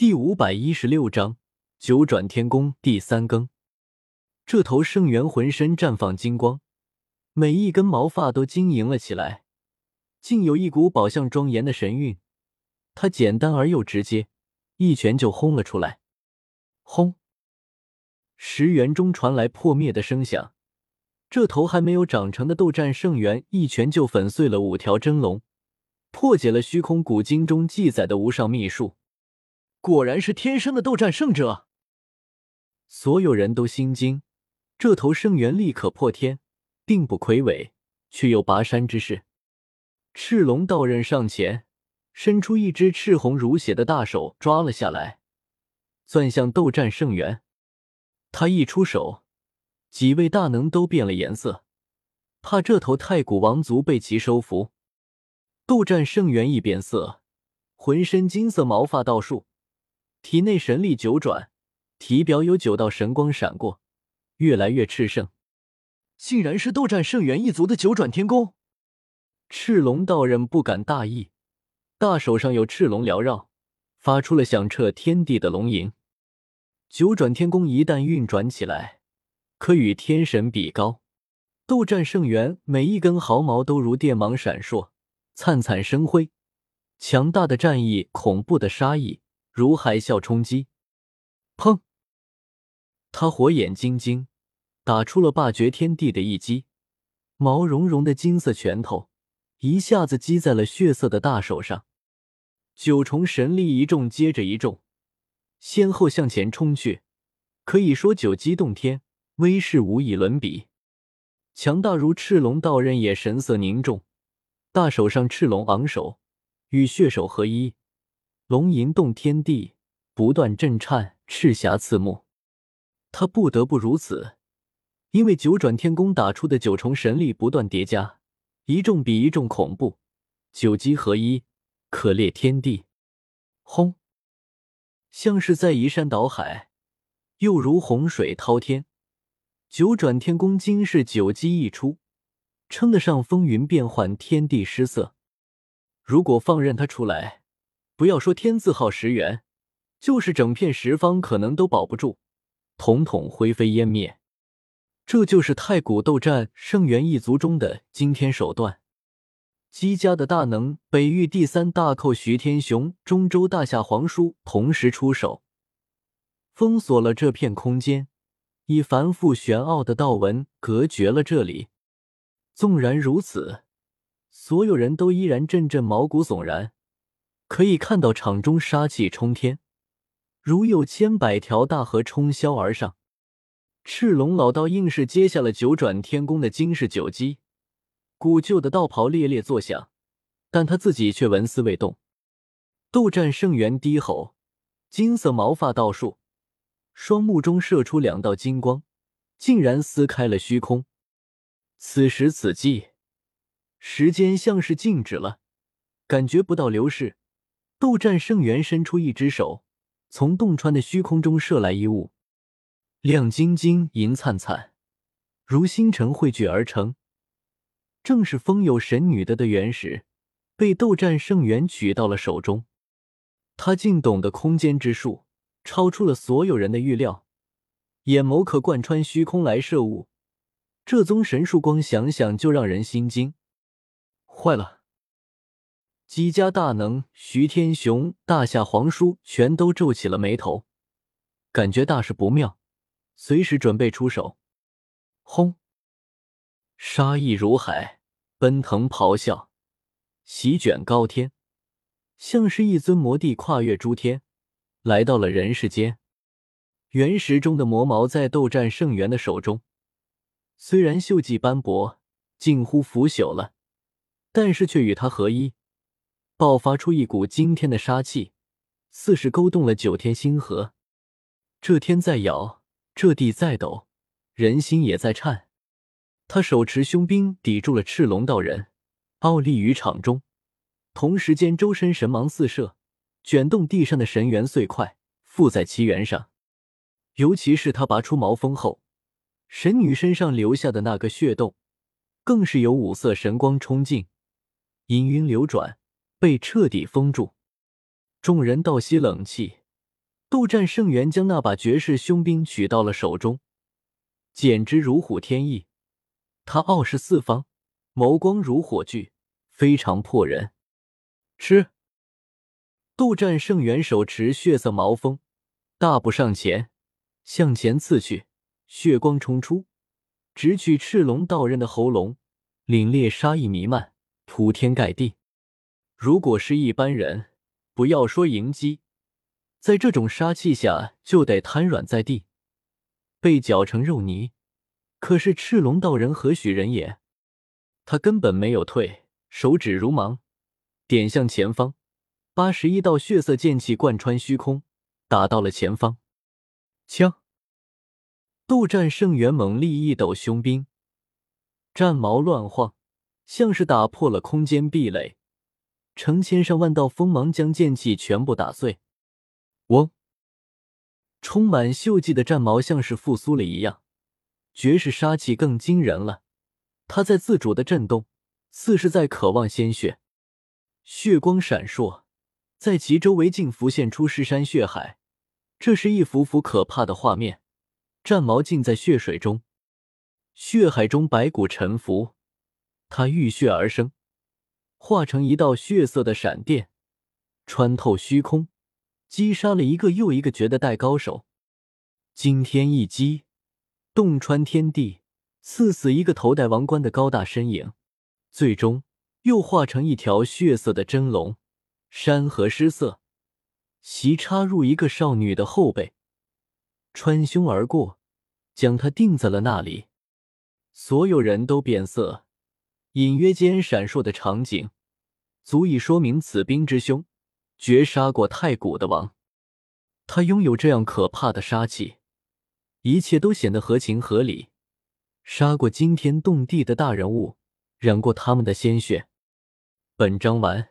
第五百一十六章九转天宫第三更。这头圣元浑身绽放金光，每一根毛发都晶莹了起来，竟有一股宝相庄严的神韵。他简单而又直接，一拳就轰了出来。轰！石原中传来破灭的声响。这头还没有长成的斗战圣元，一拳就粉碎了五条真龙，破解了虚空古经中记载的无上秘术。果然是天生的斗战胜者，所有人都心惊。这头圣元力可破天，并不魁伟，却有拔山之势。赤龙道人上前，伸出一只赤红如血的大手抓了下来，钻向斗战圣元。他一出手，几位大能都变了颜色，怕这头太古王族被其收服。斗战圣元一变色，浑身金色毛发倒竖。体内神力九转，体表有九道神光闪过，越来越炽盛。竟然是斗战圣元一族的九转天宫！赤龙道人不敢大意，大手上有赤龙缭绕，发出了响彻天地的龙吟。九转天宫一旦运转起来，可与天神比高。斗战圣元每一根毫毛都如电芒闪烁，灿灿生辉，强大的战意，恐怖的杀意。如海啸冲击，砰！他火眼金睛，打出了霸绝天地的一击，毛茸茸的金色拳头一下子击在了血色的大手上。九重神力一重接着一重，先后向前冲去，可以说九击动天，威势无以伦比。强大如赤龙道人也神色凝重，大手上赤龙昂首，与血手合一。龙吟动天地，不断震颤，赤霞刺目。他不得不如此，因为九转天宫打出的九重神力不断叠加，一重比一重恐怖，九击合一，可裂天地。轰！像是在移山倒海，又如洪水滔天。九转天宫今是九击一出，称得上风云变幻，天地失色。如果放任他出来，不要说天字号石元，就是整片十方可能都保不住，统统灰飞烟灭。这就是太古斗战圣元一族中的惊天手段。姬家的大能北域第三大寇徐天雄、中州大夏皇叔同时出手，封锁了这片空间，以繁复玄奥的道文隔绝了这里。纵然如此，所有人都依然阵阵毛骨悚然。可以看到场中杀气冲天，如有千百条大河冲霄而上。赤龙老道硬是接下了九转天宫的惊世九击，古旧的道袍猎猎作响，但他自己却纹丝未动。斗战圣元低吼，金色毛发倒竖，双目中射出两道金光，竟然撕开了虚空。此时此际，时间像是静止了，感觉不到流逝。斗战圣元伸出一只手，从洞穿的虚空中射来一物，亮晶晶、银灿灿，如星辰汇聚而成，正是风有神女的的原石，被斗战圣元取到了手中。他竟懂得空间之术，超出了所有人的预料，眼眸可贯穿虚空来射物，这宗神术光想想就让人心惊。坏了！几家大能，徐天雄、大夏皇叔全都皱起了眉头，感觉大事不妙，随时准备出手。轰！杀意如海，奔腾咆哮，席卷高天，像是一尊魔帝跨越诸天，来到了人世间。原石中的魔矛在斗战圣元的手中，虽然锈迹斑驳，近乎腐朽了，但是却与他合一。爆发出一股惊天的杀气，似是勾动了九天星河。这天在摇，这地在抖，人心也在颤。他手持凶兵抵住了赤龙道人，傲立于场中。同时间，周身神芒四射，卷动地上的神元碎块，附在其元上。尤其是他拔出毛峰后，神女身上留下的那个血洞，更是有五色神光冲进，氤氲流转。被彻底封住，众人倒吸冷气，斗战胜元将那把绝世凶兵取到了手中，简直如虎添翼。他傲视四方，眸光如火炬，非常破人。吃！斗战胜元手持血色矛锋，大步上前，向前刺去，血光冲出，直取赤龙道人的喉咙，凛冽杀意弥漫，铺天盖地。如果是一般人，不要说迎击。在这种杀气下，就得瘫软在地，被搅成肉泥。可是赤龙道人何许人也？他根本没有退，手指如芒，点向前方，八十一道血色剑气贯穿虚空，打到了前方。枪！斗战胜元猛力一抖凶兵，战矛乱晃，像是打破了空间壁垒，成千上万道锋芒将剑气全部打碎。嗡！充满锈迹的战矛像是复苏了一样，绝世杀气更惊人了。它在自主的震动，似是在渴望鲜血。血光闪烁，在其周围竟浮现出尸山血海，这是一幅幅可怕的画面。战矛浸在血水中，血海中白骨沉浮，它浴血而生，化成一道血色的闪电，穿透虚空。击杀了一个又一个绝代高手，惊天一击，洞穿天地，刺死一个头戴王冠的高大身影，最终又化成一条血色的真龙，山河失色，袭插入一个少女的后背，穿胸而过，将她定在了那里。所有人都变色，隐约间闪烁的场景，足以说明此兵之凶。绝杀过太古的王，他拥有这样可怕的杀气，一切都显得合情合理。杀过惊天动地的大人物，染过他们的鲜血。本章完。